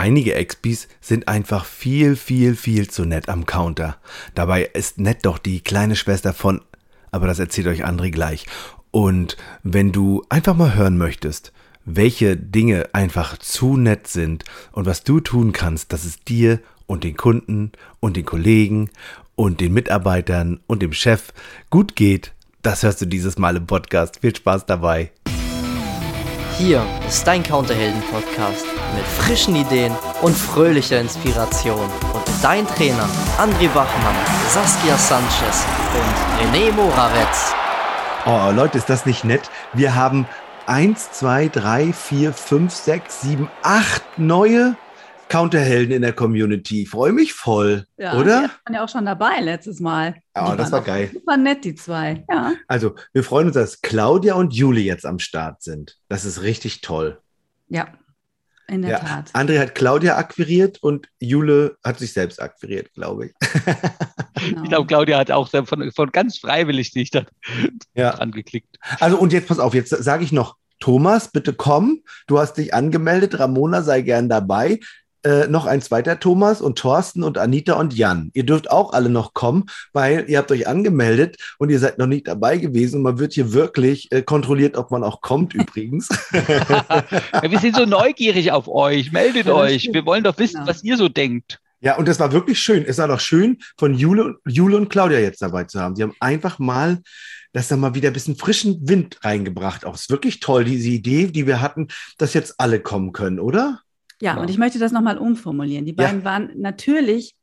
Einige Expis sind einfach viel, viel, viel zu nett am Counter. Dabei ist nett doch die kleine Schwester von, aber das erzählt euch André gleich. Und wenn du einfach mal hören möchtest, welche Dinge einfach zu nett sind und was du tun kannst, dass es dir und den Kunden und den Kollegen und den Mitarbeitern und dem Chef gut geht, das hörst du dieses Mal im Podcast. Viel Spaß dabei. Hier ist dein Counterhelden-Podcast mit frischen Ideen und fröhlicher Inspiration. Und dein Trainer André Bachmann, Saskia Sanchez und René Morawetz. Oh, Leute, ist das nicht nett? Wir haben 1, 2, 3, 4, 5, 6, 7, 8 neue Counterhelden in der Community. Freue mich voll, ja, oder? Die waren ja auch schon dabei letztes Mal. Ja, oh, das war geil. Super nett, die zwei. Ja. Also, wir freuen uns, dass Claudia und Juli jetzt am Start sind. Das ist richtig toll. Ja, in der ja, Tat. André hat Claudia akquiriert und Jule hat sich selbst akquiriert, glaube ich. Genau. Ich glaube, Claudia hat auch von, von ganz freiwillig sich da ja. angeklickt. Also und jetzt pass auf, jetzt sage ich noch, Thomas, bitte komm. Du hast dich angemeldet. Ramona sei gern dabei äh, noch ein zweiter Thomas und Thorsten und Anita und Jan. Ihr dürft auch alle noch kommen, weil ihr habt euch angemeldet und ihr seid noch nicht dabei gewesen. Und man wird hier wirklich äh, kontrolliert, ob man auch kommt übrigens. ja, wir sind so neugierig auf euch. Meldet ja, euch. Wir wollen doch wissen, genau. was ihr so denkt. Ja, und das war wirklich schön. Es war doch schön, von Jule, Jule und Claudia jetzt dabei zu haben. Sie haben einfach mal das dann mal wieder ein bisschen frischen Wind reingebracht. Auch ist wirklich toll, diese Idee, die wir hatten, dass jetzt alle kommen können, oder? Ja, genau. und ich möchte das nochmal umformulieren. Die beiden ja. waren natürlich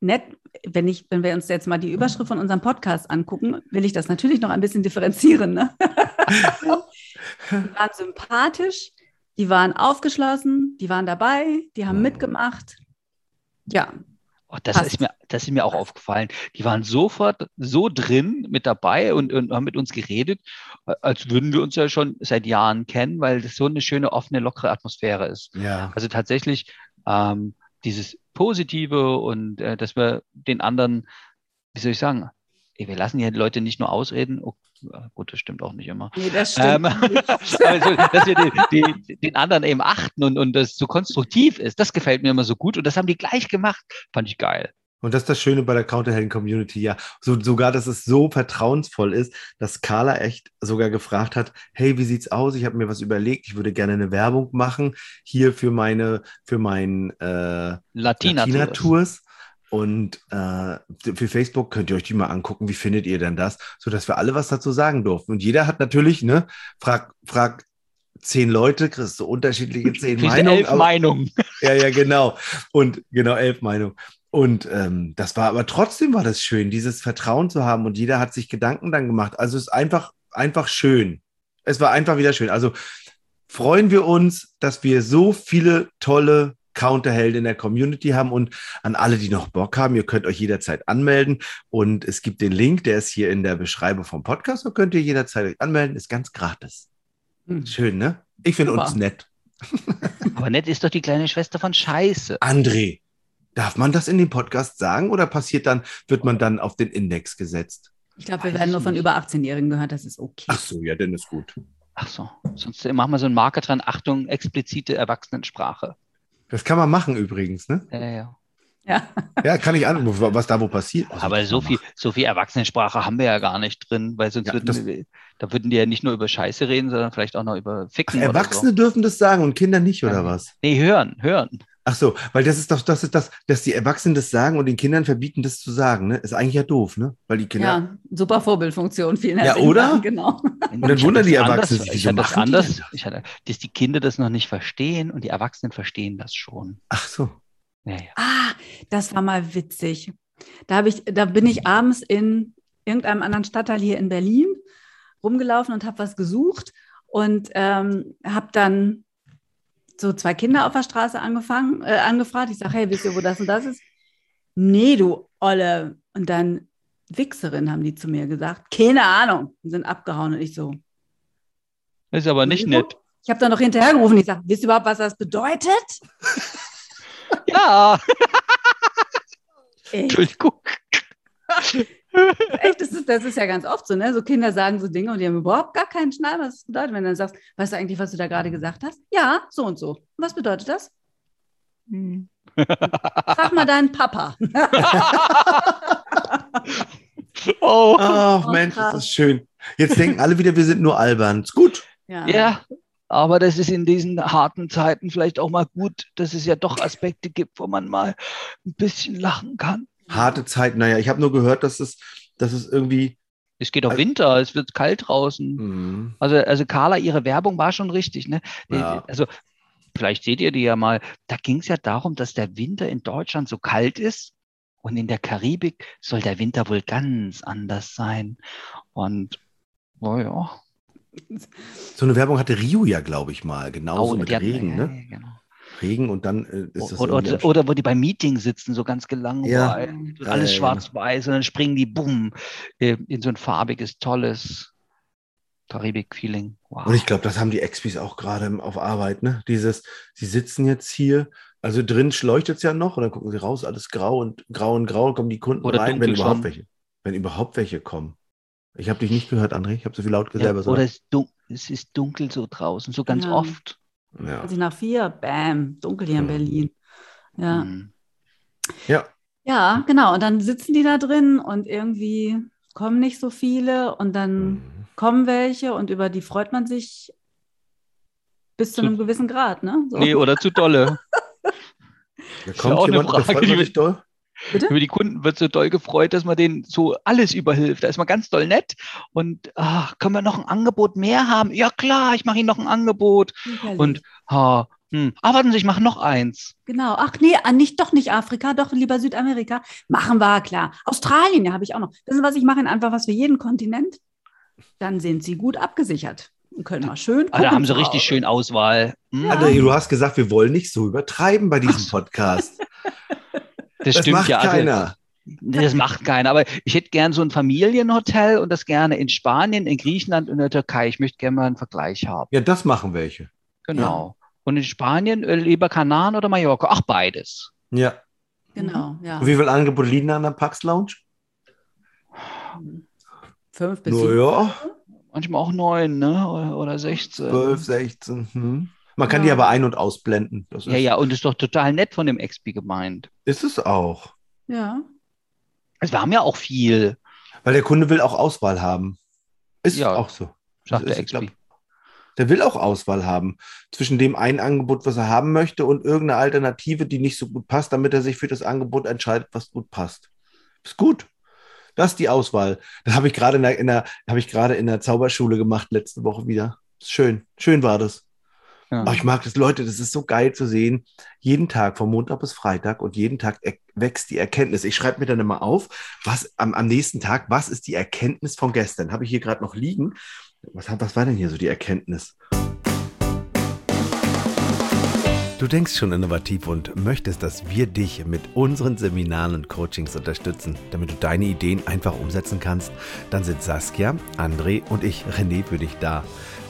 nett, wenn, ich, wenn wir uns jetzt mal die Überschrift von unserem Podcast angucken, will ich das natürlich noch ein bisschen differenzieren. Ne? die waren sympathisch, die waren aufgeschlossen, die waren dabei, die haben mitgemacht. Ja, Oh, das, ist mir, das ist mir auch aufgefallen. Die waren sofort so drin mit dabei und, und haben mit uns geredet, als würden wir uns ja schon seit Jahren kennen, weil das so eine schöne, offene, lockere Atmosphäre ist. Ja. Also tatsächlich ähm, dieses Positive und äh, dass wir den anderen, wie soll ich sagen, ey, wir lassen die Leute nicht nur ausreden. Gut, das stimmt auch nicht immer. Nee, das stimmt. Ähm, also, dass wir die, die, den anderen eben achten und, und das so konstruktiv ist, das gefällt mir immer so gut. Und das haben die gleich gemacht. Fand ich geil. Und das ist das Schöne bei der Counterhelden-Community, ja. So, sogar, dass es so vertrauensvoll ist, dass Carla echt sogar gefragt hat, hey, wie sieht's aus? Ich habe mir was überlegt, ich würde gerne eine Werbung machen hier für meine, für mein äh, Latina-Tours. Latina und äh, für Facebook könnt ihr euch die mal angucken. Wie findet ihr denn das? So dass wir alle was dazu sagen durften. Und jeder hat natürlich, ne, frag, frag zehn Leute, kriegst du unterschiedliche zehn Meinungen. Elf aber, Meinungen. Ja, ja, genau. Und genau, elf Meinungen. Und ähm, das war aber trotzdem war das schön, dieses Vertrauen zu haben. Und jeder hat sich Gedanken dann gemacht. Also es ist einfach, einfach schön. Es war einfach wieder schön. Also freuen wir uns, dass wir so viele tolle Counterhelden in der Community haben und an alle, die noch Bock haben, ihr könnt euch jederzeit anmelden und es gibt den Link, der ist hier in der Beschreibung vom Podcast, da könnt ihr jederzeit euch anmelden, ist ganz gratis. Hm. Schön, ne? Ich finde uns nett. Aber nett ist doch die kleine Schwester von Scheiße. André, darf man das in dem Podcast sagen oder passiert dann, wird man dann auf den Index gesetzt? Ich glaube, wir werden nur von über 18-Jährigen gehört, das ist okay. Ach so, ja, dann ist gut. Ach so, sonst machen wir so einen Marker dran, Achtung, explizite Erwachsenensprache. Das kann man machen übrigens, ne? Ja, ja. Ja. ja, kann ich an, was da wo passiert. Also Aber so viel, so viel Erwachsenensprache haben wir ja gar nicht drin, weil sonst ja, würden wir, da würden die ja nicht nur über Scheiße reden, sondern vielleicht auch noch über Ficken. Ach, Erwachsene so. dürfen das sagen und Kinder nicht, oder ja. was? Nee, hören, hören. Ach so, weil das ist doch, das ist das, dass die Erwachsenen das sagen und den Kindern verbieten, das zu sagen, ne? Ist eigentlich ja doof, ne? Weil die Kinder. Ja, super Vorbildfunktion, vielen Herzlichen Ja, oder? Dank, genau. Und dann wundern die Erwachsenen sich, wieso machen anders, ich hatte, dass die Kinder das noch nicht verstehen und die Erwachsenen verstehen das schon. Ach so. Ja, ja. Ah, das war mal witzig. Da habe ich, da bin ich abends in irgendeinem anderen Stadtteil hier in Berlin rumgelaufen und habe was gesucht und ähm, habe dann so zwei Kinder auf der Straße angefangen, äh, angefragt. Ich sage, hey, wisst ihr, wo das und das ist? Nee, du Olle. Und dann Wichserin, haben die zu mir gesagt. Keine Ahnung. Und sind abgehauen und ich so. Das ist aber nicht nett. Ich habe dann noch hinterhergerufen. Ich sage, wisst ihr überhaupt, was das bedeutet? ja. Entschuldigung. Echt, das ist, das ist ja ganz oft so, ne? So Kinder sagen so Dinge und die haben überhaupt gar keinen Schnall, was das bedeutet. Wenn du dann sagst, weißt du eigentlich, was du da gerade gesagt hast? Ja, so und so. Was bedeutet das? Hm. Frag mal deinen Papa. Oh. Ach Oh, Mensch, das ist schön. Jetzt denken alle wieder, wir sind nur albern. Ist gut. Ja. Ja, aber das ist in diesen harten Zeiten vielleicht auch mal gut, dass es ja doch Aspekte gibt, wo man mal ein bisschen lachen kann. Harte Zeit. Naja, ich habe nur gehört, dass es, dass es irgendwie. Es geht auf Also- Winter, es wird kalt draußen. Hm, Also, also Carla, ihre Werbung war schon richtig. Ne? Ja. Also vielleicht seht ihr die ja mal. Da ging es ja darum, dass der Winter in Deutschland so kalt ist und in der Karibik soll der Winter wohl ganz anders sein. Und oh ja. So eine Werbung hatte Rio ja, glaube ich, mal. Genauso Oh, mit Regen, ja, ne? ja, genau. Regen und dann äh, ist das. Oder, oder, oder wo die beim Meeting sitzen, so ganz gelangweilt. Ja. Ja, alles ja, schwarz-weiß und dann springen die, bumm, äh, in so ein farbiges, tolles Karibik-Feeling. Wow. Und ich glaube, das haben die Expis auch gerade auf Arbeit, ne? Dieses, sie sitzen jetzt hier, also drin leuchtet es ja noch und dann gucken sie raus, alles grau und grau und grau, kommen die Kunden Oder rein, wenn überhaupt welche. Wenn überhaupt welche kommen. Ich habe dich nicht gehört, André. Ich habe so viel laut ja, selber oder gesagt. es, es ist dunkel so draußen, so ganz Ja. oft. Ja. Also nach vier, bam, dunkel hier in Mhm. Berlin. Ja. Mhm. ja, ja, genau. Und dann sitzen die da drin und irgendwie kommen nicht so viele und dann Mhm. kommen welche und über die freut man sich bis zu Zu- einem gewissen Grad, ne? So. Nee, oder zu dolle. Da ja kommt auch eine jemand, der Frage, freut die sich doll. Bitte? Über die Kunden wird so doll gefreut, dass man denen so alles überhilft. Da ist man ganz doll nett und ach, können wir noch ein Angebot mehr haben? Ja klar, ich mache Ihnen noch ein Angebot. Sicherlich. Und ha, hm, ah, warten Sie, ich mache noch eins. Genau. Ach nee, ah, nicht doch nicht Afrika, doch lieber Südamerika. Machen wir, klar. Australien, ja, habe ich auch noch. Wissen Sie, was ich mache? Einfach was für jeden Kontinent. Dann sind Sie gut abgesichert und können mal schön. Ah, da haben sie richtig schön Auswahl. Hm, Ja. André, du hast gesagt, wir wollen nicht so übertreiben bei diesem Podcast. Das, Das stimmt macht ja. Also, keiner. Das macht keiner. Aber ich hätte gern so ein Familienhotel und das gerne in Spanien, in Griechenland und in der Türkei. Ich möchte gerne mal einen Vergleich haben. Ja, das machen welche. Genau. Und in Spanien äh, lieber Kanaren oder Mallorca? Ach, beides. Ja. Genau, ja. Und wie viele Angebote liegen an der Pax Lounge? Fünf bis Nur sieben. ja, Manchmal auch neun, ne? Oder, oder 16. 12, 16. Hm. Man kann Ja. die aber ein- und ausblenden. Das ist, Ja, ja, und ist doch total nett von dem Expi gemeint. ist es auch. Ja. Es war mir auch viel, Weil der Kunde will auch Auswahl haben. Ist Ja, auch so. sagt Das der ist, glaub- Expi. Der will auch Auswahl haben. Zwischen dem einen Angebot, was er haben möchte, und irgendeine Alternative, die nicht so gut passt, damit er sich für das Angebot entscheidet, was gut passt. Ist gut. Das ist die Auswahl. Das habe ich gerade in der, in der, habe ich gerade in der Zauberschule gemacht letzte Woche wieder. Ist schön. Schön war das. Ja. Aber ich mag das, Leute, das ist so geil zu sehen. Jeden Tag, von Montag bis Freitag und jeden Tag wächst die Erkenntnis. Ich schreibe mir dann immer auf, was am, am nächsten Tag, was ist die Erkenntnis von gestern? Habe ich hier gerade noch liegen. Was, was war denn hier so die Erkenntnis? Du denkst schon innovativ und möchtest, dass wir dich mit unseren Seminaren und Coachings unterstützen, damit du deine Ideen einfach umsetzen kannst, dann sind Saskia, André und ich, René, für dich da.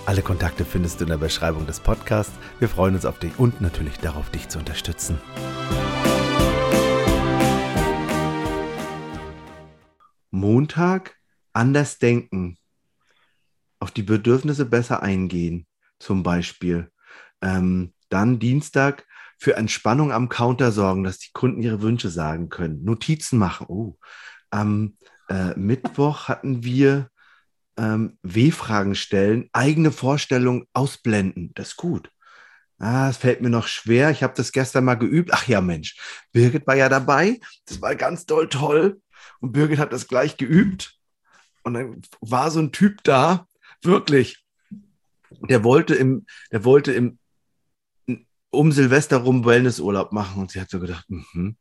Alle Kontakte findest du in der Beschreibung des Podcasts. Wir freuen uns auf dich und natürlich darauf, dich zu unterstützen. Montag anders denken, auf die Bedürfnisse besser eingehen, zum Beispiel. Ähm, dann Dienstag für Entspannung am Counter sorgen, dass die Kunden ihre Wünsche sagen können. Notizen machen. Oh. Am äh, Mittwoch hatten wir ähm, W-Fragen stellen, eigene Vorstellungen ausblenden. Das ist gut. Ah, es fällt mir noch schwer. Ich habe das gestern mal geübt. Ach ja, Mensch, Birgit war ja dabei. Das war ganz doll toll. Und Birgit hat das gleich geübt. Und dann war so ein Typ da, wirklich. Der wollte im, der wollte im um Silvester rum Wellnessurlaub machen. Und sie hat so gedacht, mhm.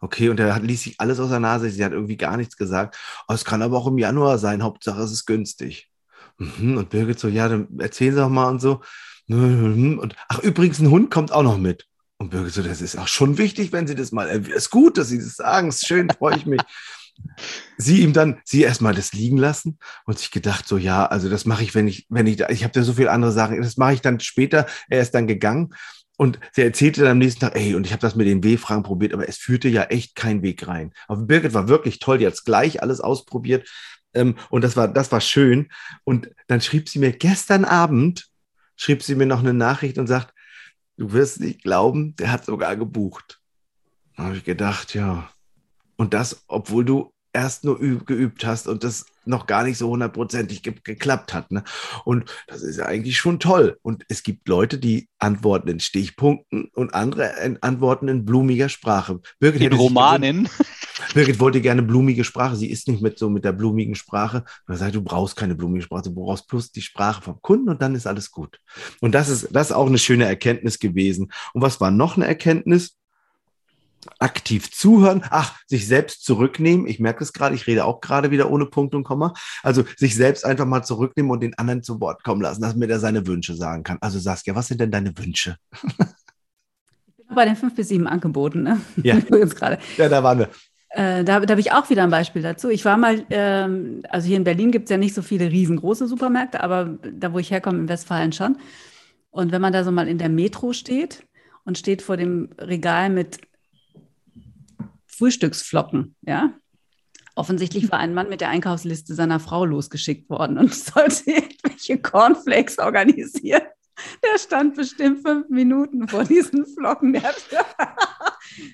Okay, und er hat, ließ sich alles aus der Nase. Sie hat irgendwie gar nichts gesagt. Oh, es kann aber auch im Januar sein. Hauptsache, es ist günstig. Mhm. Und Birgit so, ja, dann erzählen Sie doch mal und so. Und ach, übrigens, ein Hund kommt auch noch mit. Und Birgit so, das ist auch schon wichtig, wenn Sie das mal, es ist gut, dass Sie das sagen. Es ist schön, freue ich mich. sie ihm dann, sie erstmal das liegen lassen und sich gedacht, so, ja, also das mache ich, wenn ich, wenn ich, ich habe ja so viele andere Sachen, das mache ich dann später. Er ist dann gegangen und sie erzählte dann am nächsten Tag, ey, und ich habe das mit den W-Fragen probiert, aber es führte ja echt kein Weg rein. Aber Birgit war wirklich toll, die hat es gleich alles ausprobiert. Ähm, und das war, das war schön. Und dann schrieb sie mir gestern Abend, schrieb sie mir noch eine Nachricht und sagt, du wirst nicht glauben, der hat sogar gebucht. Da habe ich gedacht, ja. Und das, obwohl du erst nur geübt hast und das noch gar nicht so hundertprozentig ge geklappt hat. Ne? Und das ist ja eigentlich schon toll. Und es gibt Leute, die antworten in Stichpunkten und andere antworten in blumiger Sprache. Birgit in Romanen. Birgit wollte gerne blumige Sprache. Sie ist nicht mit so mit der blumigen Sprache. Und sagt, du brauchst keine blumige Sprache, du brauchst bloß die Sprache vom Kunden und dann ist alles gut. Und das ist, das ist auch eine schöne Erkenntnis gewesen. Und was war noch eine Erkenntnis? Aktiv zuhören, ach, sich selbst zurücknehmen. Ich merke es gerade, ich rede auch gerade wieder ohne Punkt und Komma. Also sich selbst einfach mal zurücknehmen und den anderen zu Wort kommen lassen, dass mir der seine Wünsche sagen kann. Also Saskia, was sind denn deine Wünsche? Ich bin bei den fünf bis sieben Angeboten, ne? Ja. Übrigens gerade. Ja, da waren wir. Äh, da, da habe ich auch wieder ein Beispiel dazu. Ich war mal, ähm, also hier in Berlin gibt es ja nicht so viele riesengroße Supermärkte, aber da, wo ich herkomme, in Westfalen schon. Und wenn man da so mal in der Metro steht und steht vor dem Regal mit Frühstücksflocken, ja. Offensichtlich war ein Mann mit der Einkaufsliste seiner Frau losgeschickt worden und sollte irgendwelche Cornflakes organisieren. Der stand bestimmt fünf Minuten vor diesen Flocken.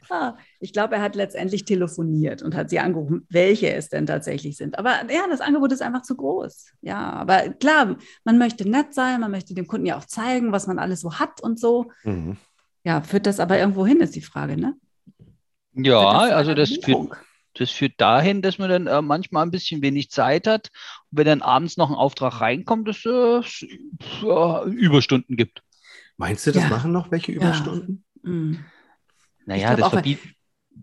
Ah, ich glaube, er hat letztendlich telefoniert und hat sie angerufen, welche es denn tatsächlich sind. Aber ja, das Angebot ist einfach zu groß. Ja, aber klar, man möchte nett sein, man möchte dem Kunden ja auch zeigen, was man alles so hat und so. Mhm. Ja, führt das aber irgendwo hin, ist die Frage, ne? Ja, also das führt, das führt dahin, dass man dann äh, manchmal ein bisschen wenig Zeit hat. Und wenn dann abends noch ein Auftrag reinkommt, dass es äh, Überstunden gibt. Meinst du, das ja. machen noch welche Überstunden? Ja. Mhm. Naja, das verbietet.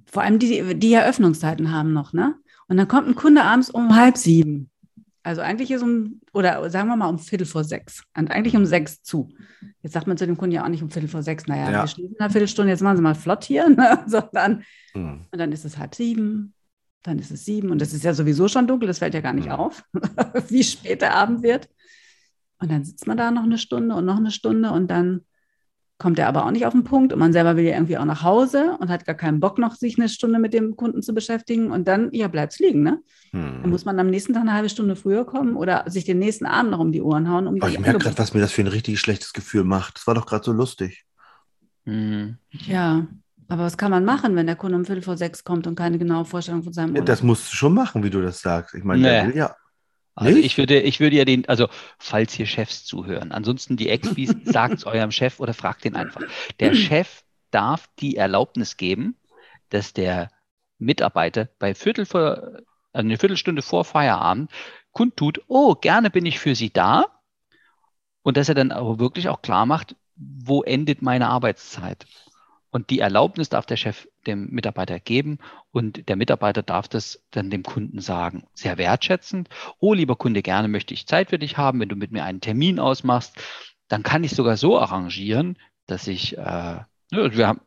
Vor allem die, die Eröffnungszeiten haben noch, ne? Und dann kommt ein Kunde abends um halb sieben. Also eigentlich ist um, oder sagen wir mal um Viertel vor sechs. Und eigentlich um sechs zu. Jetzt sagt man zu dem Kunden ja auch nicht um Viertel vor sechs, naja, ja. wir schließen eine Viertelstunde, jetzt machen Sie mal flott hier, ne? sondern mhm. und dann ist es halb sieben, dann ist es sieben und es ist ja sowieso schon dunkel, das fällt ja gar nicht mhm. auf, wie spät der Abend wird. Und dann sitzt man da noch eine Stunde und noch eine Stunde und dann kommt er aber auch nicht auf den Punkt und man selber will ja irgendwie auch nach Hause und hat gar keinen Bock noch, sich eine Stunde mit dem Kunden zu beschäftigen und dann, ja, bleibt es liegen, ne? Hm. Dann muss man am nächsten Tag eine halbe Stunde früher kommen oder sich den nächsten Abend noch um die Ohren hauen. Um oh, ich merke gerade, was mir das für ein richtig schlechtes Gefühl macht. Das war doch gerade so lustig. Hm. Ja, aber was kann man machen, wenn der Kunde um Viertel vor sechs kommt und keine genaue Vorstellung von seinem Urlaub? Das musst du schon machen, wie du das sagst. Ich meine, nee. der will ja also ich würde, ich würde ja den, also falls hier Chefs zuhören, ansonsten die Expis, sagt es eurem Chef oder fragt den einfach. Der Chef darf die Erlaubnis geben, dass der Mitarbeiter bei Viertel vor, also eine Viertelstunde vor Feierabend kundtut, oh, gerne bin ich für Sie da. Und dass er dann aber wirklich auch klar macht, wo endet meine Arbeitszeit. Und die Erlaubnis darf der Chef dem Mitarbeiter geben und der Mitarbeiter darf das dann dem Kunden sagen. Sehr wertschätzend. Oh, lieber Kunde, gerne möchte ich Zeit für dich haben. Wenn du mit mir einen Termin ausmachst, dann kann ich sogar so arrangieren, dass ich, äh, ne, also wir haben,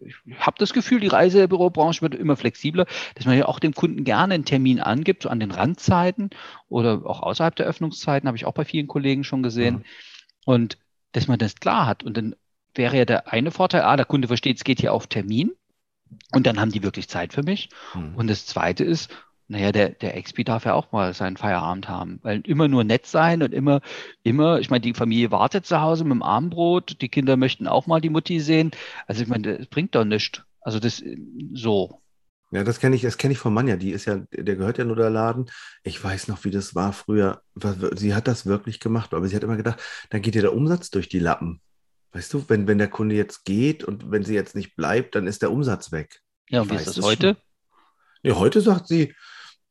ich habe das Gefühl, die Reisebürobranche wird immer flexibler, dass man ja auch dem Kunden gerne einen Termin angibt, so an den Randzeiten oder auch außerhalb der Öffnungszeiten, habe ich auch bei vielen Kollegen schon gesehen. Mhm. Und dass man das klar hat und dann wäre ja der eine Vorteil, ah, der Kunde versteht, es geht hier auf Termin und dann haben die wirklich Zeit für mich. Mhm. Und das zweite ist, naja, der, der XP darf ja auch mal seinen Feierabend haben, weil immer nur nett sein und immer, immer, ich meine, die Familie wartet zu Hause mit dem Abendbrot, die Kinder möchten auch mal die Mutti sehen. Also ich meine, das bringt doch nichts. Also das so. Ja, das kenne ich, das kenne ich von Manja, die ist ja, der gehört ja nur der Laden. Ich weiß noch, wie das war früher. Sie hat das wirklich gemacht, aber sie hat immer gedacht, dann geht ihr der Umsatz durch die Lappen. Weißt du, wenn, wenn der Kunde jetzt geht und wenn sie jetzt nicht bleibt, dann ist der Umsatz weg. Ja, und wie ist das heute? Ja, heute sagt sie,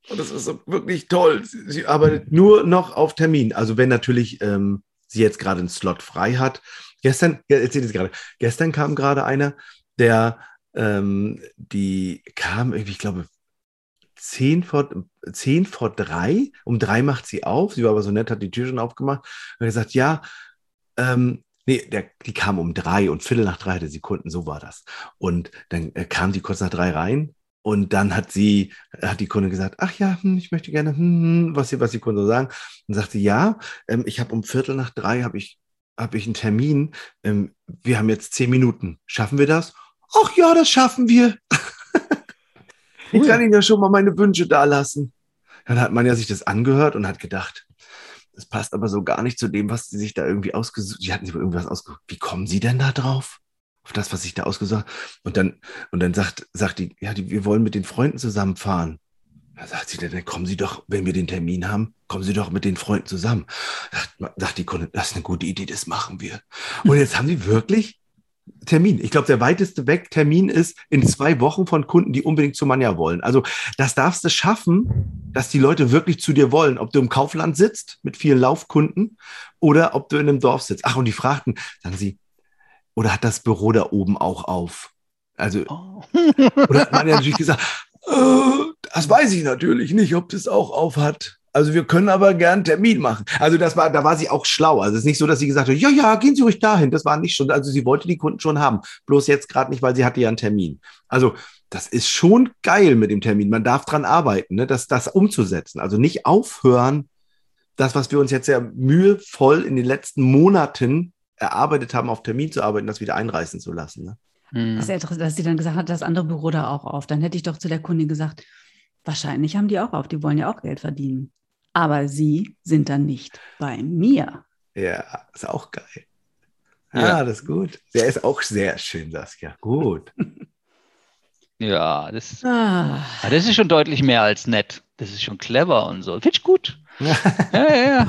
und das ist wirklich toll, sie, arbeitet nur noch auf Termin. Also wenn natürlich ähm, sie jetzt gerade einen Slot frei hat. Gestern, erzähl es gerade, gestern kam gerade einer, der ähm, die kam irgendwie, ich glaube, zehn vor, zehn vor drei. Um drei macht sie auf. Sie war aber so nett, hat die Tür schon aufgemacht und gesagt, ja, ähm, Nee, der, die kam um drei und Viertel nach drei hatte sie Kunden, so war das. Und dann äh, kam die kurz nach drei rein und dann hat sie, hat die Kunde gesagt, ach ja, hm, ich möchte gerne, hm, hm, was, sie, was die Kunden so sagen. Und sagte, ja, ähm, ich habe um Viertel nach drei habe ich, hab ich einen Termin. Ähm, wir haben jetzt zehn Minuten. Schaffen wir das? Ach ja, das schaffen wir. ich kann Ihnen ja schon mal meine Wünsche da lassen. Dann hat man ja sich das angehört und hat gedacht, das passt aber so gar nicht zu dem, was sie sich da irgendwie ausgesucht. Die hatten sich irgendwas ausgesucht. Wie kommen sie denn da drauf? Auf das, was ich da ausgesucht habe. Und dann, und dann sagt, sagt die, ja, die, wir wollen mit den Freunden zusammenfahren. Da sagt sie, dann kommen Sie doch, wenn wir den Termin haben, kommen Sie doch mit den Freunden zusammen. Sagt, sagt die Kunde, das ist eine gute Idee, das machen wir. Und jetzt haben sie wirklich Termin. Ich glaube, der weiteste Weg Termin ist in zwei Wochen von Kunden, die unbedingt zu Manja wollen. Also das darfst du schaffen, dass die Leute wirklich zu dir wollen. Ob du im Kaufland sitzt mit vielen Laufkunden oder ob du in einem Dorf sitzt. Ach, und die fragten, sagen sie, oder hat das Büro da oben auch auf? Also, Oh. oder hat Manja natürlich gesagt, äh, das weiß ich natürlich nicht, ob das auch auf hat. Also wir können aber gern einen Termin machen. Also das war, da war sie auch schlau. Also es ist nicht so, dass sie gesagt hat, ja, ja, gehen Sie ruhig dahin. Das war nicht schon, also sie wollte die Kunden schon haben. Bloß jetzt gerade nicht, weil sie hatte ja einen Termin. Also das ist schon geil mit dem Termin. Man darf dran arbeiten, ne, das, das umzusetzen. Also nicht aufhören, das, was wir uns jetzt ja mühevoll in den letzten Monaten erarbeitet haben, auf Termin zu arbeiten, das wieder einreißen zu lassen. Ne? Hm. Das ist ja interessant, dass sie dann gesagt hat, das andere Büro da auch auf. Dann hätte ich doch zu der Kundin gesagt, wahrscheinlich haben die auch auf, die wollen ja auch Geld verdienen. Aber sie sind dann nicht bei mir. Ja, ist auch geil. Ja. Ja, das ist gut. Der ist auch sehr schön, Saskia. Gut. Ja, das, Ah, ah, das ist schon deutlich mehr als nett. Das ist schon clever und so. Finde ich gut. Ja, ja, ja.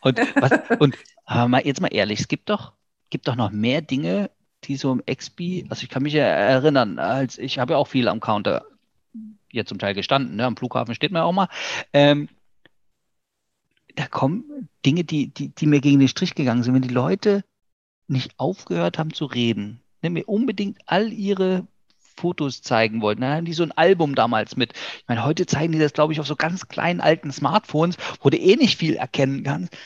Und, was, und aber mal, jetzt mal ehrlich, es gibt doch, gibt doch noch mehr Dinge, die so im Expi, also ich kann mich ja erinnern, als ich habe ja auch viel am Counter hier zum Teil gestanden, ne? am Flughafen steht man ja auch mal. Ähm, da kommen Dinge, die, die, die mir gegen den Strich gegangen sind, wenn die Leute nicht aufgehört haben zu reden, ne? mir unbedingt all ihre Fotos zeigen wollten. Dann haben die so ein Album damals mit. Ich meine, heute zeigen die das, glaube ich, auf so ganz kleinen alten Smartphones, wo du eh nicht viel erkennen kannst.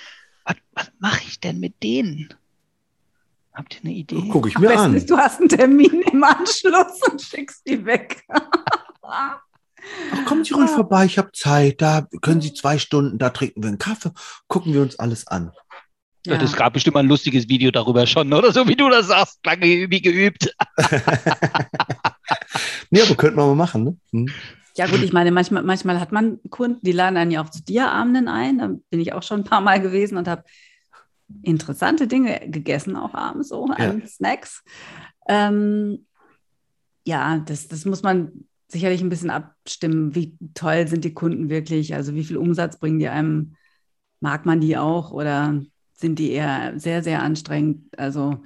Was, was mache ich denn mit denen? Habt ihr eine Idee? Gucke ich mir an. ist, du hast einen Termin im Anschluss und schickst die weg. Ach, kommen Sie ruhig vorbei, ich habe Zeit. Da können Sie zwei Stunden, da trinken wir einen Kaffee, gucken wir uns alles an. Ja. Das gab bestimmt mal ein lustiges Video darüber schon, oder so wie du das sagst, lange wie geübt. nee, aber könnten wir mal machen, ne? Hm. Ja gut, ich meine, manchmal, manchmal hat man Kunden, die laden einen ja auch zu Diaabenden ein. Da bin ich auch schon ein paar Mal gewesen und habe interessante Dinge gegessen, auch abends so an Snacks. Ähm, ja, das, das muss man sicherlich ein bisschen abstimmen. Wie toll sind die Kunden wirklich? Also wie viel Umsatz bringen die einem? Mag man die auch oder sind die eher sehr, sehr anstrengend? Also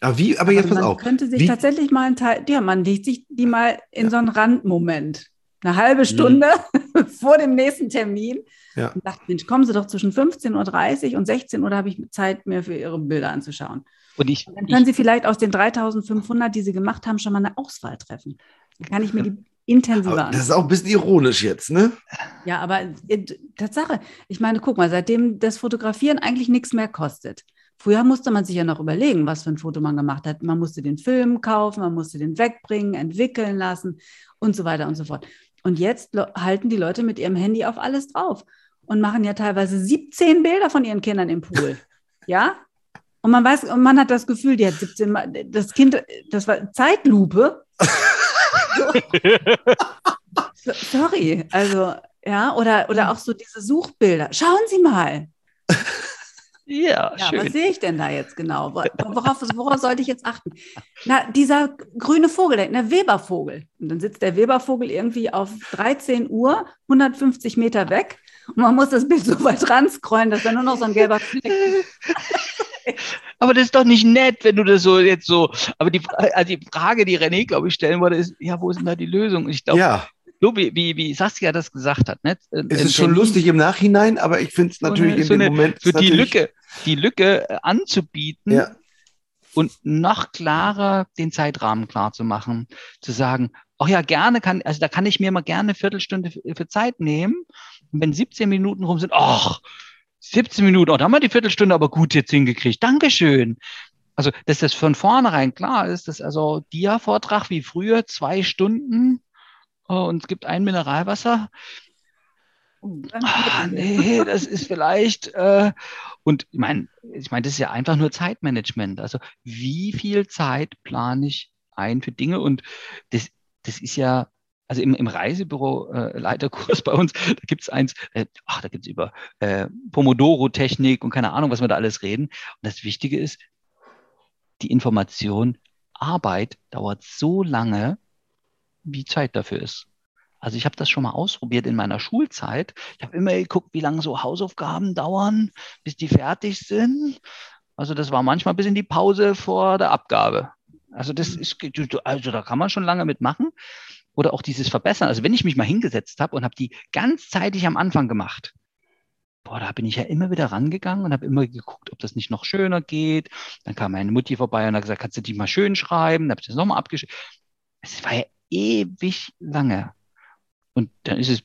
Aber wie, aber jetzt pass man auf. könnte sich Wie- tatsächlich mal ein Teil, ja, man legt sich die mal in so einen Randmoment. Eine halbe Stunde vor dem nächsten Termin. Ja. Und sagt, Mensch, kommen Sie doch zwischen 15.30 Uhr und 16 Uhr, da habe ich Zeit, mir für Ihre Bilder anzuschauen. Und ich, Und dann können ich Sie vielleicht aus den 3500, die Sie gemacht haben, schon mal eine Auswahl treffen. Dann kann ich mir die intensiver anschauen. das ist auch ein bisschen ironisch jetzt, ne? Ja, aber äh, Tatsache, ich meine, guck mal, seitdem das Fotografieren eigentlich nichts mehr kostet. Früher musste man sich ja noch überlegen, was für ein Foto man gemacht hat. Man musste den Film kaufen, man musste den wegbringen, entwickeln lassen und so weiter und so fort. Und jetzt halten die Leute mit ihrem Handy auf alles drauf und machen ja teilweise 17 Bilder von ihren Kindern im Pool. Ja? Und man weiß, und man hat das Gefühl, die hat 17 Mal, das Kind, das war Zeitlupe. So- Sorry, also ja, oder, oder auch so diese Suchbilder. Schauen Sie mal. ja, Ja, was schön. sehe ich denn da jetzt genau? Wo- Worauf, worauf sollte ich jetzt achten? Na, dieser grüne Vogel, der Webervogel. Und dann sitzt der Webervogel irgendwie auf 13 Uhr, 150 Meter weg. Und man muss das Bild so weit ranscrollen, dass da nur noch so ein gelber Fleck ist. Aber das ist doch nicht nett, wenn du das so jetzt so. Aber die, also die Frage, die René, glaube ich, stellen wollte, ist: Ja, wo ist denn da die Lösung? Und ich glaube, Ja, so wie, wie, wie Saskia das gesagt hat, ne? es ist schon lustig im Nachhinein, aber ich finde es So natürlich eine- in so dem eine- Moment. Für ist die Lücke, die Lücke äh, anzubieten Ja, und noch klarer den Zeitrahmen klar zu machen, zu sagen, ach ja, gerne kann, also da kann ich mir mal gerne eine Viertelstunde für, für Zeit nehmen. Und wenn 17 Minuten rum sind, ach, 17 Minuten, oh, da haben wir die Viertelstunde aber gut jetzt hingekriegt. Dankeschön. Also, dass das von vornherein klar ist, dass also Dia-Vortrag wie früher, zwei Stunden äh, und es gibt ein Mineralwasser. Ah, nee, das ist vielleicht, äh, und ich meine, ich meine, das ist ja einfach nur Zeitmanagement. Also, wie viel Zeit plane ich ein für Dinge? Und das, das ist ja, also im, im Reisebüro äh, bei uns, da gibt es eins, äh, ach, da gibt es über äh, Pomodoro-Technik und keine Ahnung, was wir da alles reden. Und das Wichtige ist, die Information, Arbeit dauert so lange, wie Zeit dafür ist. Also ich habe das schon mal ausprobiert in meiner Schulzeit. Ich habe immer geguckt, wie lange so Hausaufgaben dauern, bis die fertig sind. Also das war manchmal bis in die Pause vor der Abgabe. Also das ist, also da kann man schon lange mitmachen. Oder auch dieses Verbessern. Also wenn ich mich mal hingesetzt habe und habe die ganzzeitig am Anfang gemacht, boah, da bin ich ja immer wieder rangegangen und habe immer geguckt, ob das nicht noch schöner geht. Dann kam meine Mutti vorbei und hat gesagt, kannst du die mal schön schreiben? Dann habe ich das nochmal abgeschrieben. Es war ja ewig lange. Und dann ist es,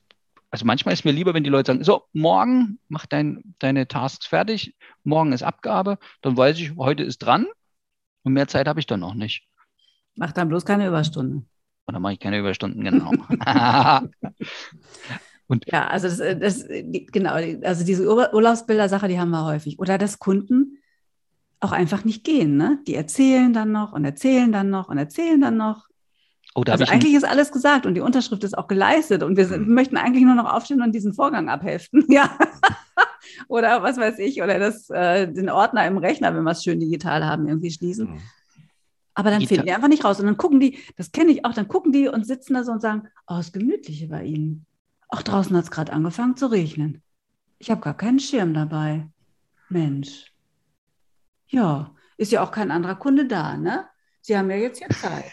also manchmal ist mir lieber, wenn die Leute sagen, so, morgen mach dein, deine Tasks fertig, morgen ist Abgabe, dann weiß ich, heute ist dran und mehr Zeit habe ich dann noch nicht. Mach dann bloß keine Überstunden. Und dann mache ich keine Überstunden, genau. und ja, also das, das, genau, also diese Urlaubsbilder-Sache, die haben wir häufig. Oder dass Kunden auch einfach nicht gehen, ne? Die erzählen dann noch und erzählen dann noch und erzählen dann noch. Oh, also eigentlich ist alles gesagt und die Unterschrift ist auch geleistet und wir sind, mhm. möchten eigentlich nur noch aufstehen und diesen Vorgang abheften. Ja. oder was weiß ich, oder das, äh, den Ordner im Rechner, wenn wir es schön digital haben, irgendwie schließen. Mhm. Aber dann finden die einfach nicht raus. Und dann gucken die, das kenne ich auch, dann gucken die und sitzen da so und sagen, oh, es gemütliche bei ihnen. Auch draußen hat es gerade angefangen zu regnen. Ich habe gar keinen Schirm dabei. Mensch. Ja, ist ja auch kein anderer Kunde da, ne? Sie haben ja jetzt ja Zeit.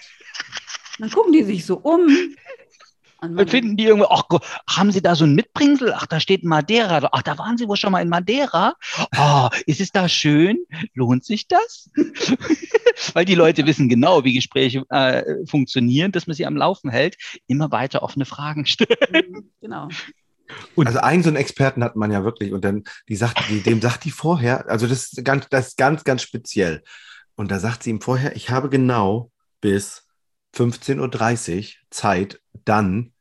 Dann gucken die sich so um und finden die irgendwo, ach, haben Sie da so ein Mitbringsel? Ach, da steht Madeira. Ach, da waren Sie wohl schon mal in Madeira. Oh, ist es da schön? Lohnt sich das? Weil die Leute wissen genau, wie Gespräche äh, funktionieren, dass man sie am Laufen hält, immer weiter offene Fragen stellen. Mhm, genau. Und also einen so einen Experten hat man ja wirklich und dann die sagt, die, dem sagt die vorher, also das ist ganz, das ist ganz, ganz speziell. Und da sagt sie ihm vorher, ich habe genau bis 15.30 Uhr Zeit, dann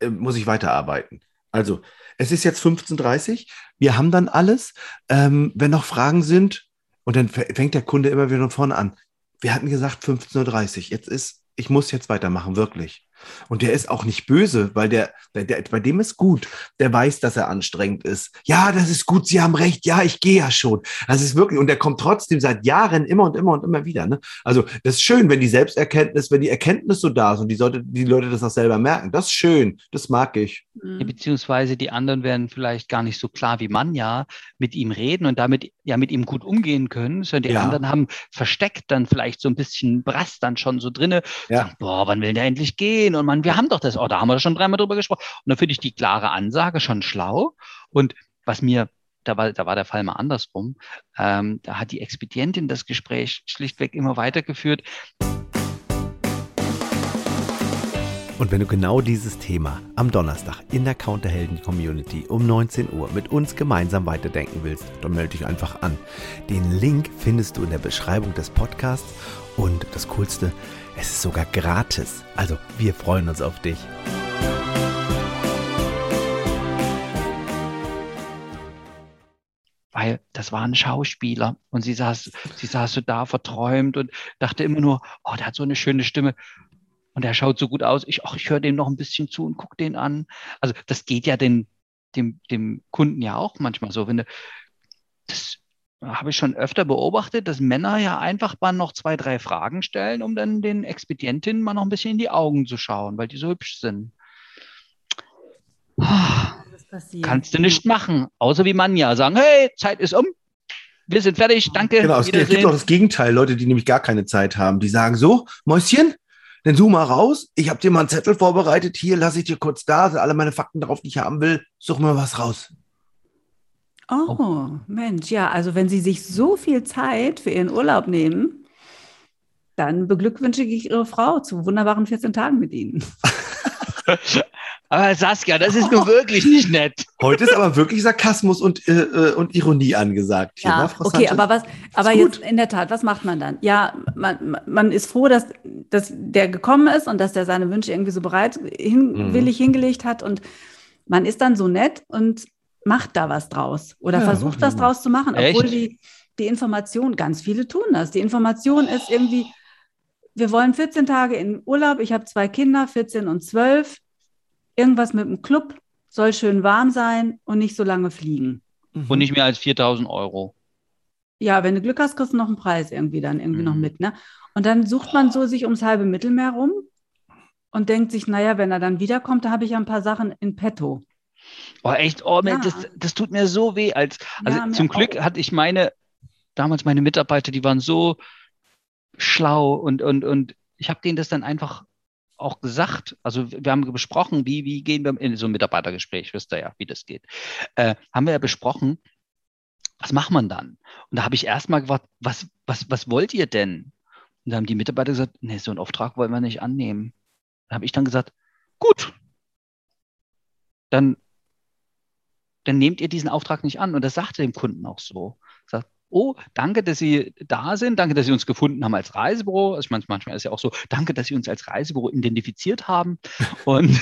äh, muss ich weiterarbeiten. Also, es ist jetzt 15.30 Uhr, wir haben dann alles. Ähm, wenn noch Fragen sind, und dann fängt der Kunde immer wieder von vorne an. Wir hatten gesagt 15.30 Uhr, jetzt ist, ich muss jetzt weitermachen, wirklich. Und der ist auch nicht böse, weil der, der, der, bei dem ist gut. Der weiß, dass er anstrengend ist. Ja, das ist gut, Sie haben recht. Ja, ich gehe ja schon. Das ist wirklich, und der kommt trotzdem seit Jahren immer und immer und immer wieder. Ne? Also, das ist schön, wenn die Selbsterkenntnis, wenn die Erkenntnis so da ist und die, sollte, die Leute das auch selber merken. Das ist schön. Das mag ich. Mhm. Beziehungsweise die anderen werden vielleicht gar nicht so klar wie man ja mit ihm reden und damit ja mit ihm gut umgehen können, sondern die ja. anderen haben versteckt dann vielleicht so ein bisschen Brass dann schon so drinne. Ja. Sagen, boah, wann will der endlich gehen? Und man, wir haben doch das, oh, da haben wir schon dreimal drüber gesprochen. Und da finde ich die klare Ansage schon schlau. Und was mir da war, da war der Fall mal andersrum. Ähm, da hat die Expedientin das Gespräch schlichtweg immer weitergeführt. Und wenn du genau dieses Thema am Donnerstag in der Counterhelden Community um 19 Uhr mit uns gemeinsam weiterdenken willst, dann melde dich einfach an. Den Link findest du in der Beschreibung des Podcasts und das Coolste, es ist sogar gratis. Also wir freuen uns auf dich. weil das war ein Schauspieler und sie saß, sie saß so da verträumt und dachte immer nur, oh, der hat so eine schöne Stimme und er schaut so gut aus. Ich, ach, ich höre dem noch ein bisschen zu und gucke den an. Also das geht ja den, dem, dem Kunden ja auch manchmal so. Wenn du, das habe ich schon öfter beobachtet, dass Männer ja einfach mal noch zwei, drei Fragen stellen, um dann den Expedientinnen mal noch ein bisschen in die Augen zu schauen, weil die so hübsch sind. Kannst du nicht machen, außer wie man ja sagen, hey, Zeit ist um, wir sind fertig, danke. Genau, es gibt auch das Gegenteil, Leute, die nämlich gar keine Zeit haben. Die sagen so, Mäuschen, dann such mal raus. Ich habe dir mal einen Zettel vorbereitet. Hier lasse ich dir kurz da, sind alle meine Fakten drauf, die ich haben will. Such mal was raus. Oh, oh, Mensch, ja, also wenn Sie sich so viel Zeit für Ihren Urlaub nehmen, dann beglückwünsche ich Ihre Frau zu wunderbaren 14 Tagen mit Ihnen. Aber Saskia, das ist nur wirklich nicht nett. Heute ist aber wirklich Sarkasmus und, äh, äh und Ironie angesagt. Hier, ja, ne, okay, aber was, aber jetzt in der Tat, was macht man dann? Ja, man, man ist froh, dass, dass der gekommen ist und dass der seine Wünsche irgendwie so bereit hin, mhm. hingelegt hat und man ist dann so nett und macht da was draus oder ja, versucht was draus zu machen, obwohl die, die Information, ganz viele tun das. Die Information ist irgendwie, wir wollen 14 Tage in Urlaub. Ich habe zwei Kinder, 14 und 12. Irgendwas mit dem Club, soll schön warm sein und nicht so lange fliegen. Und nicht mehr als 4000 Euro. Ja, wenn du Glück hast, kriegst du noch einen Preis irgendwie dann irgendwie Mhm. noch mit, ne? Und dann sucht man so sich ums halbe Mittelmeer rum und denkt sich, naja, wenn er dann wiederkommt, da habe ich ja ein paar Sachen in petto. Oh, echt, oh, Ja. das, das tut mir so weh. Als, also Ja, mir zum Glück auch. hatte ich meine, damals meine Mitarbeiter, die waren so schlau und, und, und ich habe denen das dann einfach auch gesagt. Also wir haben besprochen, wie, wie gehen wir in so ein Mitarbeitergespräch, wisst ihr ja, wie das geht. Äh, haben wir ja besprochen, was macht man dann? Und da habe ich erstmal gefragt, was, was, was wollt ihr denn? Und da haben die Mitarbeiter gesagt, nee, so einen Auftrag wollen wir nicht annehmen. Da habe ich dann gesagt, gut, dann, dann nehmt ihr diesen Auftrag nicht an. Und das sagte dem Kunden auch so. Sagt, oh, danke, dass Sie da sind, danke, dass Sie uns gefunden haben als Reisebüro. Also ich meine, manchmal ist ja auch so, danke, dass Sie uns als Reisebüro identifiziert haben. Und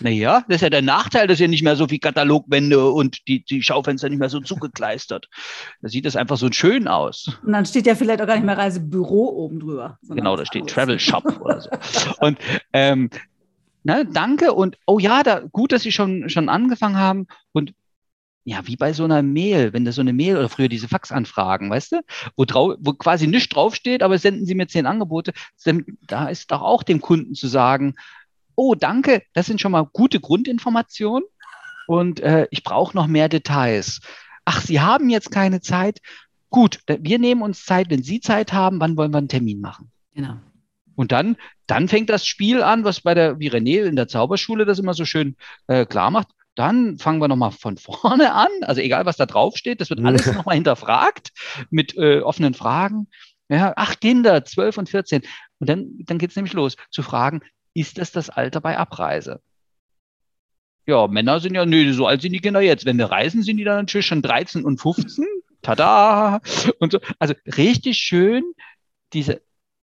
naja, das ist ja der Nachteil, dass ihr nicht mehr so viel Katalogwände und die, die Schaufenster nicht mehr so zugekleistert. Da sieht es einfach so schön aus. Und dann steht ja vielleicht auch gar nicht mehr Reisebüro oben drüber. Genau, da steht anderes. Travel Shop oder so. Und ähm, na, danke und oh ja, da, gut, dass Sie schon, schon angefangen haben. Und ja, wie bei so einer Mail, wenn da so eine Mail oder früher diese Faxanfragen, weißt du, wo, drau wo quasi nichts draufsteht, aber senden Sie mir zehn Angebote, da ist doch auch dem Kunden zu sagen, oh, danke, das sind schon mal gute Grundinformationen und äh, ich brauche noch mehr Details. Ach, Sie haben jetzt keine Zeit. Gut, wir nehmen uns Zeit, wenn Sie Zeit haben, wann wollen wir einen Termin machen? Genau. Und dann, dann fängt das Spiel an, was bei der, wie René in der Zauberschule das immer so schön äh, klar macht. Dann fangen wir nochmal von vorne an. Also egal, was da drauf steht, das wird alles nochmal hinterfragt mit äh, offenen Fragen. Ja, ach, Kinder, 12 und 14. Und dann, dann geht es nämlich los, zu fragen, ist das das Alter bei Abreise? Ja, Männer sind ja, nö, so alt sind die Kinder jetzt. Wenn wir reisen, sind die dann natürlich schon 13 und 15. Tada! Und so. Also richtig schön diese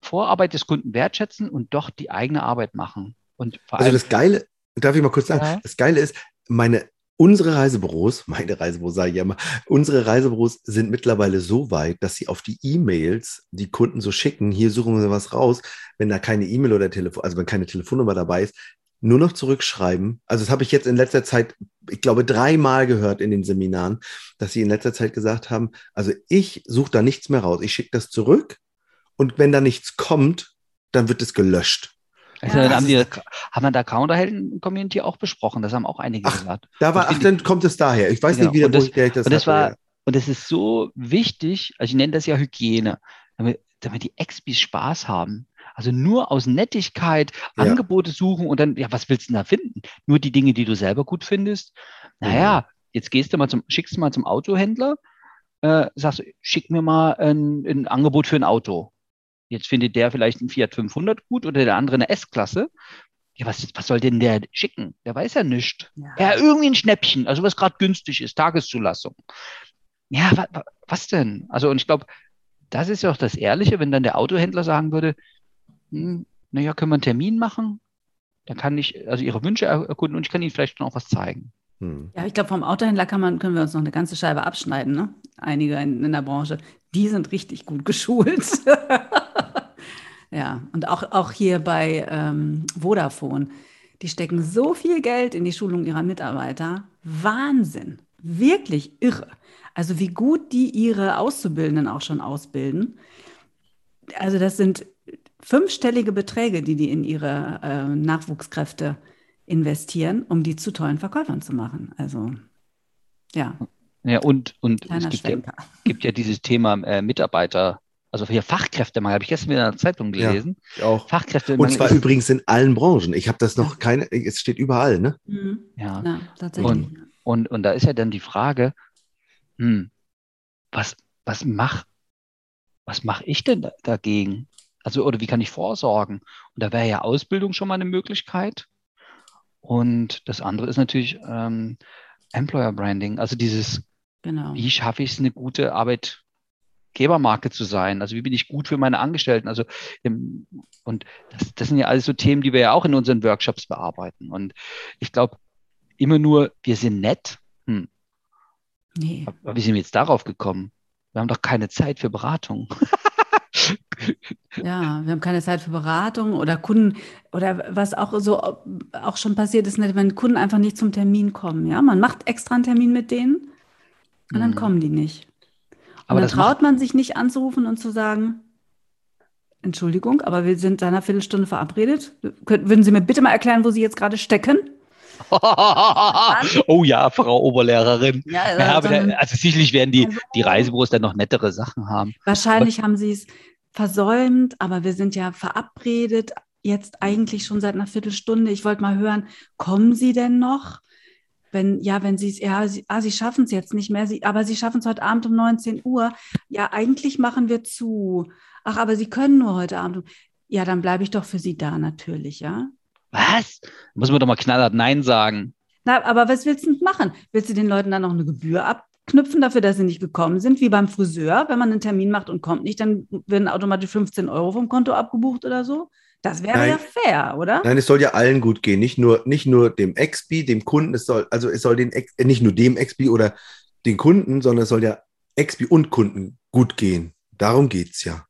Vorarbeit des Kunden wertschätzen und doch die eigene Arbeit machen. Und Also das Geile, darf ich mal kurz sagen, Ja. das Geile ist, meine, unsere Reisebüros, meine Reisebüros sage ich ja immer, unsere Reisebüros sind mittlerweile so weit, dass sie auf die E-Mails die Kunden so schicken, hier suchen wir was raus, wenn da keine E-Mail oder Telefon, also wenn keine Telefonnummer dabei ist, nur noch zurückschreiben. Also das habe ich jetzt in letzter Zeit, ich glaube, dreimal gehört in den Seminaren, dass sie in letzter Zeit gesagt haben, also ich suche da nichts mehr raus. Ich schicke das zurück und wenn da nichts kommt, dann wird es gelöscht. Also Ja, dann das haben, wir, haben wir da Counterhelden-Community auch besprochen. Das haben auch einige Ach, gesagt. Da war, ach, dann kommt es daher. Ich weiß Genau. nicht wieder, Und wo das- ich der ich das und das hatte, war- ja. Und es ist so wichtig, also ich nenne das ja Hygiene, damit, damit die Expis Spaß haben. Also nur aus Nettigkeit Ja. Angebote suchen und dann, ja, was willst du denn da finden? Nur die Dinge, die du selber gut findest. Naja, jetzt gehst du mal zum, schickst du mal zum Autohändler, äh, sagst, du, schick mir mal ein, ein Angebot für ein Auto. Jetzt findet der vielleicht einen Fiat 500 gut oder der andere eine S-Klasse. Ja, was, was soll denn der schicken? Der weiß ja nichts. Ja. Ja, irgendwie ein Schnäppchen, also was gerade günstig ist, Tageszulassung. Ja, wa, wa, was denn? Also, und ich glaube, das ist ja auch das Ehrliche, wenn dann der Autohändler sagen würde, hm, naja, können wir einen Termin machen? Dann kann ich also Ihre Wünsche er- erkunden und ich kann Ihnen vielleicht noch was zeigen. Hm. Ja, ich glaube, vom Autohändler kann man, können wir uns noch eine ganze Scheibe abschneiden, ne? Einige in, in der Branche. Die sind richtig gut geschult. Ja, und auch, auch hier bei ähm, Vodafone. Die stecken so viel Geld in die Schulung ihrer Mitarbeiter. Wahnsinn. Wirklich irre. Also wie gut die ihre Auszubildenden auch schon ausbilden. Also das sind fünfstellige Beträge, die die in ihre äh, Nachwuchskräfte investieren, um die zu tollen Verkäufern zu machen. Also ja, Ja, und, und es gibt ja, gibt ja dieses Thema äh, Mitarbeiter, also hier Fachkräftemangel, habe ich gestern wieder in der Zeitung Ja. gelesen. Ich auch. Fachkräftemangel Und zwar übrigens in allen Branchen. Ich habe das noch keine, es steht überall, ne? Mhm. ja, Ja, tatsächlich. Und, und da ist ja dann die Frage, hm, was, was mach, was mache ich denn da, dagegen? Also, oder wie kann ich vorsorgen? Und da wäre ja Ausbildung schon mal eine Möglichkeit. Und das andere ist natürlich ähm, Employer Branding, also dieses, Genau. wie schaffe ich es, eine gute Arbeitgebermarke zu sein? Also wie bin ich gut für meine Angestellten? Also und das, das sind ja alles so Themen, die wir ja auch in unseren Workshops bearbeiten. Und ich glaube, immer nur, wir sind nett. Hm, Nee. aber wie sind wir jetzt darauf gekommen? Wir haben doch keine Zeit für Beratung. Ja, wir haben keine Zeit für Beratung oder Kunden oder was auch so auch schon passiert ist, ne, wenn Kunden einfach nicht zum Termin kommen. Ja, man macht extra einen Termin mit denen und dann Mhm. kommen die nicht. Und Aber dann traut man sich nicht anzurufen und zu sagen, Entschuldigung, aber wir sind seit einer Viertelstunde verabredet. Würden Sie mir bitte mal erklären, wo Sie jetzt gerade stecken? oh ja, Frau Oberlehrerin. Ja, Ja, aber sondern- da, also sicherlich werden die, Also- die Reisebüros dann noch nettere Sachen haben. Wahrscheinlich haben sie es versäumt, aber wir sind ja verabredet, jetzt eigentlich schon seit einer Viertelstunde. Ich wollte mal hören, kommen Sie denn noch? Wenn, ja, wenn Sie es, ja, Sie, ah, Sie schaffen es jetzt nicht mehr, Sie, aber Sie schaffen es heute Abend um 19 Uhr. Ja, eigentlich machen wir zu. Ach, aber Sie können nur heute Abend. um- Ja, dann bleibe ich doch für Sie da natürlich, ja. Was? Muss man doch mal knallhart Nein sagen. Na, aber was willst du denn machen? Willst du den Leuten dann noch eine Gebühr abknüpfen dafür, dass sie nicht gekommen sind? Wie beim Friseur, wenn man einen Termin macht und kommt nicht, dann werden automatisch 15 Euro vom Konto abgebucht oder so? Das wäre Nein. ja fair, oder? Nein, es soll ja allen gut gehen, nicht nur, nicht nur dem Expi, dem Kunden, es soll, also es soll den Ex, äh, nicht nur dem Expi oder den Kunden, sondern es soll ja Expi und Kunden gut gehen. Darum geht's ja.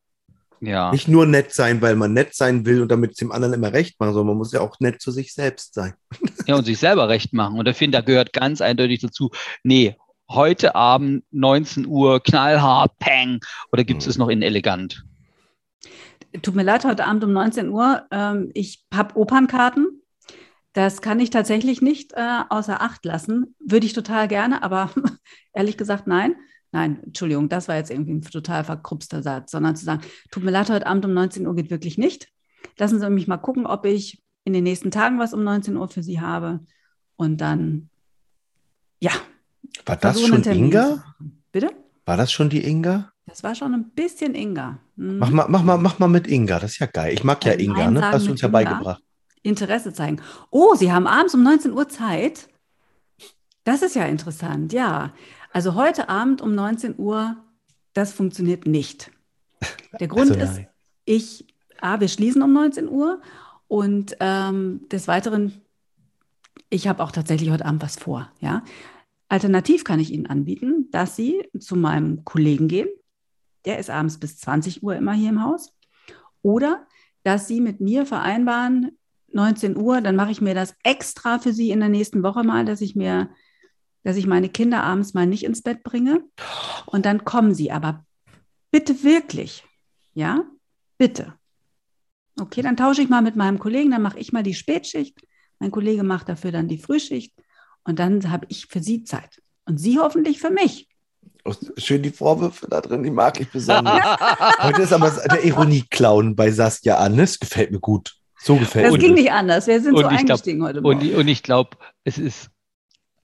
Ja. Nicht nur nett sein, weil man nett sein will und damit es dem anderen immer recht machen, sondern man muss ja auch nett zu sich selbst sein. ja, und sich selber recht machen. Und ich finde, da gehört ganz eindeutig dazu, nee, heute Abend 19 Uhr, knallhart, peng, oder gibt es Mhm. es noch in elegant? Tut mir leid, heute Abend um 19 Uhr. Ähm, ich habe Opernkarten. Das kann ich tatsächlich nicht äh, außer Acht lassen. Würde ich total gerne, aber ehrlich gesagt, nein. Nein, Entschuldigung, das war jetzt irgendwie ein total verkrupster Satz, sondern zu sagen, tut mir leid, heute Abend um 19 Uhr geht wirklich nicht. Lassen Sie mich mal gucken, ob ich in den nächsten Tagen was um 19 Uhr für Sie habe. Und dann, ja. War das schon Inga? Bitte? War das schon die Inga? Das war schon ein bisschen Inga. Mhm. Mach mal, mach mal, mach mal mit Inga, das ist ja geil. Ich mag ja Inga, Nein ne? Hast du uns ja Inga? beigebracht. Interesse zeigen. Oh, Sie haben abends um 19 Uhr Zeit. Das ist ja interessant, ja. Also heute Abend um 19 Uhr, das funktioniert nicht. Der Grund Also ist, ich, A, wir schließen um 19 Uhr und ähm, des Weiteren, ich habe auch tatsächlich heute Abend was vor, ja. Alternativ kann ich Ihnen anbieten, dass Sie zu meinem Kollegen gehen. Der ist abends bis 20 Uhr immer hier im Haus. Oder dass Sie mit mir vereinbaren, 19 Uhr, dann mache ich mir das extra für Sie in der nächsten Woche mal, dass ich mir, dass ich meine Kinder abends mal nicht ins Bett bringe. Und dann kommen Sie aber bitte wirklich, ja, bitte. Okay, dann tausche ich mal mit meinem Kollegen, dann mache ich mal die Spätschicht. Mein Kollege macht dafür dann die Frühschicht und dann habe ich für Sie Zeit. Und Sie hoffentlich für mich. Schön die Vorwürfe da drin, die mag ich besonders. Heute ist aber der Ironie-Clown bei Saskia an. Das gefällt mir gut. So gefällt Das mir ging das. nicht anders. Wir sind und so ich glaub- eingestiegen heute Und, Morgen. und ich glaube, es ist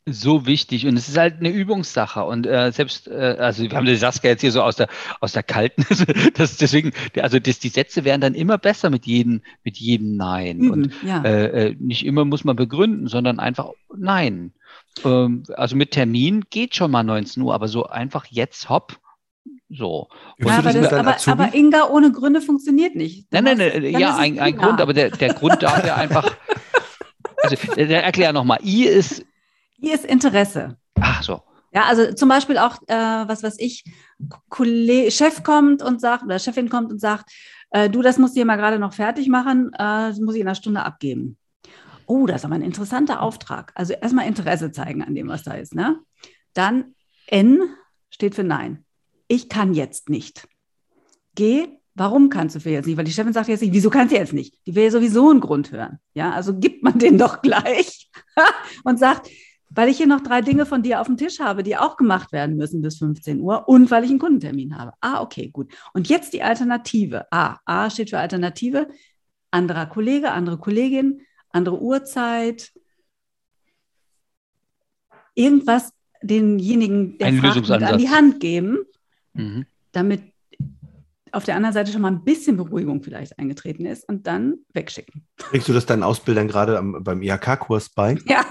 so wichtig und es ist halt eine Übungssache und äh, selbst äh, also wir haben die Saskia jetzt hier so aus der aus der kalten das deswegen also das, die Sätze werden dann immer besser mit jedem mit jedem Nein und Üben, ja. äh, äh, nicht immer muss man begründen sondern einfach Nein ähm, also mit Termin geht schon mal 19 Uhr aber so einfach jetzt hopp so Ja, du aber, das aber, aber Inga ohne Gründe funktioniert nicht. Nein, Dann nein, heißt- nein, dann ja, ein, ein. Grund, aber der, der Grund da wäre einfach. Also, der, erklär nochmal. I ist. Hier ist Interesse. Ach so. Ja, also zum Beispiel auch, äh, was weiß ich, Kollege, Chef kommt und sagt, oder Chefin kommt und sagt, äh, du, das musst du hier mal gerade noch fertig machen, äh, das muss ich in einer Stunde abgeben. Oh, das ist aber ein interessanter Auftrag. Also erstmal Interesse zeigen an dem, was da ist. Ne? Dann N steht für Nein. Ich kann jetzt nicht. G, warum kannst du für jetzt nicht? Weil die Chefin sagt jetzt nicht, wieso kannst du jetzt nicht? Die will ja sowieso einen Grund hören. Ja, also gibt man den doch gleich und sagt, weil ich hier noch drei Dinge von dir auf dem Tisch habe, die auch gemacht werden müssen bis 15 Uhr und weil ich einen Kundentermin habe. Ah, okay, gut. Und jetzt die Alternative. A. A steht für Alternative. Anderer Kollege, andere Kollegin, andere Uhrzeit. Irgendwas denjenigen, der Ein fragt, an die Hand geben, Mhm. damit auf der anderen Seite schon mal ein bisschen Beruhigung vielleicht eingetreten ist und dann wegschicken. Bringst du das deinen Ausbildern gerade am, beim IHK-Kurs bei? Ja,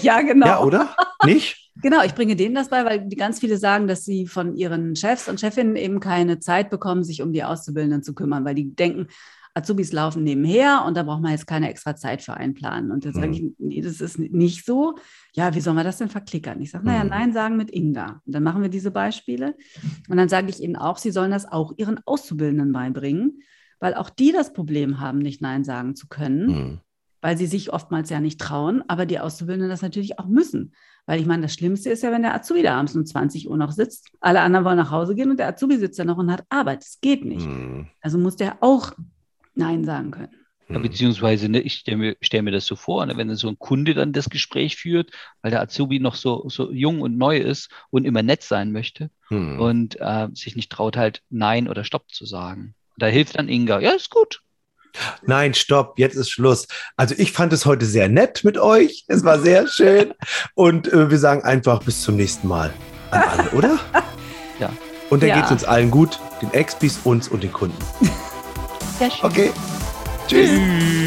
ja, genau. Ja, oder? Nicht? Genau, ich bringe denen das bei, weil die ganz viele sagen, dass sie von ihren Chefs und Chefinnen eben keine Zeit bekommen, sich um die Auszubildenden zu kümmern, weil die denken, Azubis laufen nebenher und da braucht man jetzt keine extra Zeit für einplanen. Und sage Mhm. ich, nee, das ist nicht so. Ja, wie sollen wir das denn verklickern? Ich sage, naja, Mhm. Nein sagen mit Inga. Und dann machen wir diese Beispiele. Und dann sage ich ihnen auch, sie sollen das auch ihren Auszubildenden beibringen, weil auch die das Problem haben, nicht Nein sagen zu können Mhm. weil sie sich oftmals ja nicht trauen, aber die Auszubildenden das natürlich auch müssen. Weil ich meine, das Schlimmste ist ja, wenn der Azubi da abends um 20 Uhr noch sitzt, alle anderen wollen nach Hause gehen und der Azubi sitzt da noch und hat Arbeit. Das geht nicht. Mhm. Also muss der auch Nein sagen können. Ja, beziehungsweise, ne, ich stelle mir, stell mir das so vor, ne, wenn so ein Kunde dann das Gespräch führt, weil der Azubi noch so, so jung und neu ist und immer nett sein möchte Mhm. und äh, sich nicht traut, halt Nein oder Stopp zu sagen. Da hilft dann Inga, ja, ist gut. Nein, stopp, jetzt ist Schluss. Also ich fand es heute sehr nett mit euch. Es war sehr schön. Und äh, wir sagen einfach bis zum nächsten Mal an alle, oder? Ja. Und dann Ja. geht es uns allen gut, den Expis, uns und den Kunden. Sehr schön. Okay. Tschüss. Tschüss.